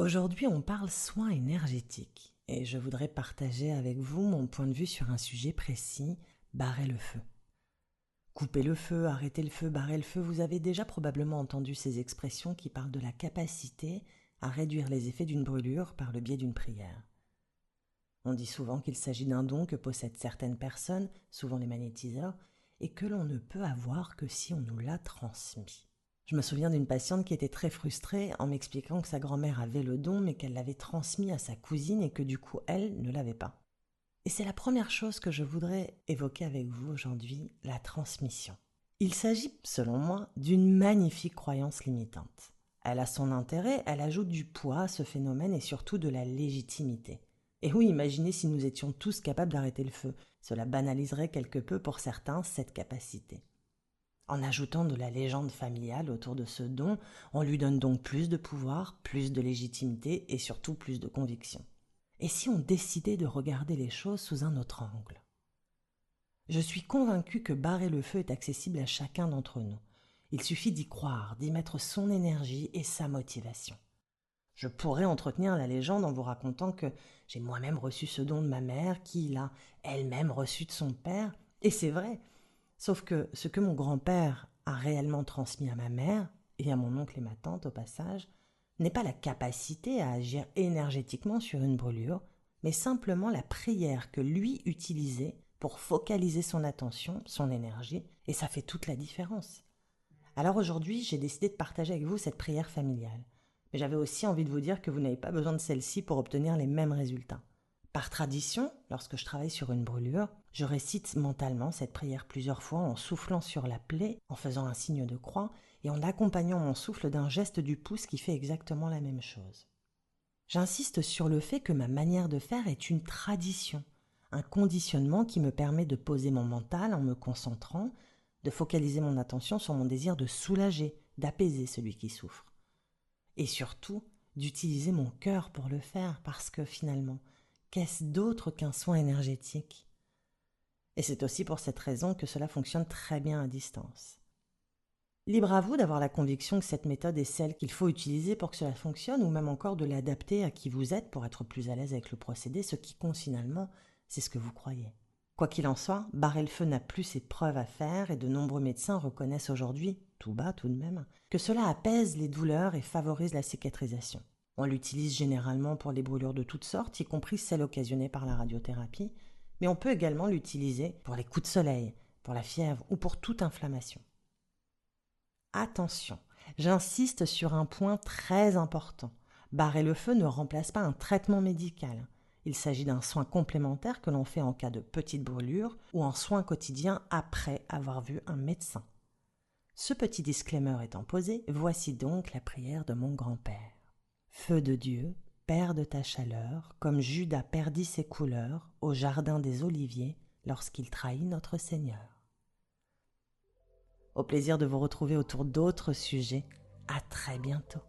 Aujourd'hui, on parle soins énergétiques et je voudrais partager avec vous mon point de vue sur un sujet précis, barrer le feu. Couper le feu, arrêter le feu, barrer le feu, vous avez déjà probablement entendu ces expressions qui parlent de la capacité à réduire les effets d'une brûlure par le biais d'une prière. On dit souvent qu'il s'agit d'un don que possèdent certaines personnes, souvent les magnétiseurs, et que l'on ne peut avoir que si on nous l'a transmis. Je me souviens d'une patiente qui était très frustrée en m'expliquant que sa grand-mère avait le don mais qu'elle l'avait transmis à sa cousine et que du coup elle ne l'avait pas. Et c'est la première chose que je voudrais évoquer avec vous aujourd'hui, la transmission. Il s'agit, selon moi, d'une magnifique croyance limitante. Elle a son intérêt, elle ajoute du poids à ce phénomène et surtout de la légitimité. Et oui, imaginez si nous étions tous capables d'arrêter le feu. Cela banaliserait quelque peu pour certains cette capacité. En ajoutant de la légende familiale autour de ce don, on lui donne donc plus de pouvoir, plus de légitimité et surtout plus de conviction. Et si on décidait de regarder les choses sous un autre angle? Je suis convaincu que barrer le feu est accessible à chacun d'entre nous. Il suffit d'y croire, d'y mettre son énergie et sa motivation. Je pourrais entretenir la légende en vous racontant que j'ai moi-même reçu ce don de ma mère, qui l'a elle-même reçu de son père, et c'est vrai, Sauf que ce que mon grand-père a réellement transmis à ma mère, et à mon oncle et ma tante au passage, n'est pas la capacité à agir énergétiquement sur une brûlure, mais simplement la prière que lui utilisait pour focaliser son attention, son énergie, et ça fait toute la différence. Alors aujourd'hui, j'ai décidé de partager avec vous cette prière familiale. Mais j'avais aussi envie de vous dire que vous n'avez pas besoin de celle-ci pour obtenir les mêmes résultats. Par tradition, lorsque je travaille sur une brûlure, je récite mentalement cette prière plusieurs fois en soufflant sur la plaie, en faisant un signe de croix et en accompagnant mon souffle d'un geste du pouce qui fait exactement la même chose. J'insiste sur le fait que ma manière de faire est une tradition, un conditionnement qui me permet de poser mon mental en me concentrant, de focaliser mon attention sur mon désir de soulager, d'apaiser celui qui souffre. Et surtout, d'utiliser mon cœur pour le faire parce que finalement, Qu'est-ce d'autre qu'un soin énergétique? Et c'est aussi pour cette raison que cela fonctionne très bien à distance. Libre à vous d'avoir la conviction que cette méthode est celle qu'il faut utiliser pour que cela fonctionne, ou même encore de l'adapter à qui vous êtes pour être plus à l'aise avec le procédé, ce qui compte finalement, c'est ce que vous croyez. Quoi qu'il en soit, barrer le feu n'a plus ses preuves à faire et de nombreux médecins reconnaissent aujourd'hui, tout bas tout de même, que cela apaise les douleurs et favorise la cicatrisation. On l'utilise généralement pour les brûlures de toutes sortes, y compris celles occasionnées par la radiothérapie, mais on peut également l'utiliser pour les coups de soleil, pour la fièvre ou pour toute inflammation. Attention, j'insiste sur un point très important. Barrer le feu ne remplace pas un traitement médical. Il s'agit d'un soin complémentaire que l'on fait en cas de petite brûlure ou en soin quotidien après avoir vu un médecin. Ce petit disclaimer étant posé, voici donc la prière de mon grand-père. Feu de Dieu, Père de ta chaleur, comme Judas perdit ses couleurs au jardin des Oliviers lorsqu'il trahit notre Seigneur. Au plaisir de vous retrouver autour d'autres sujets. À très bientôt.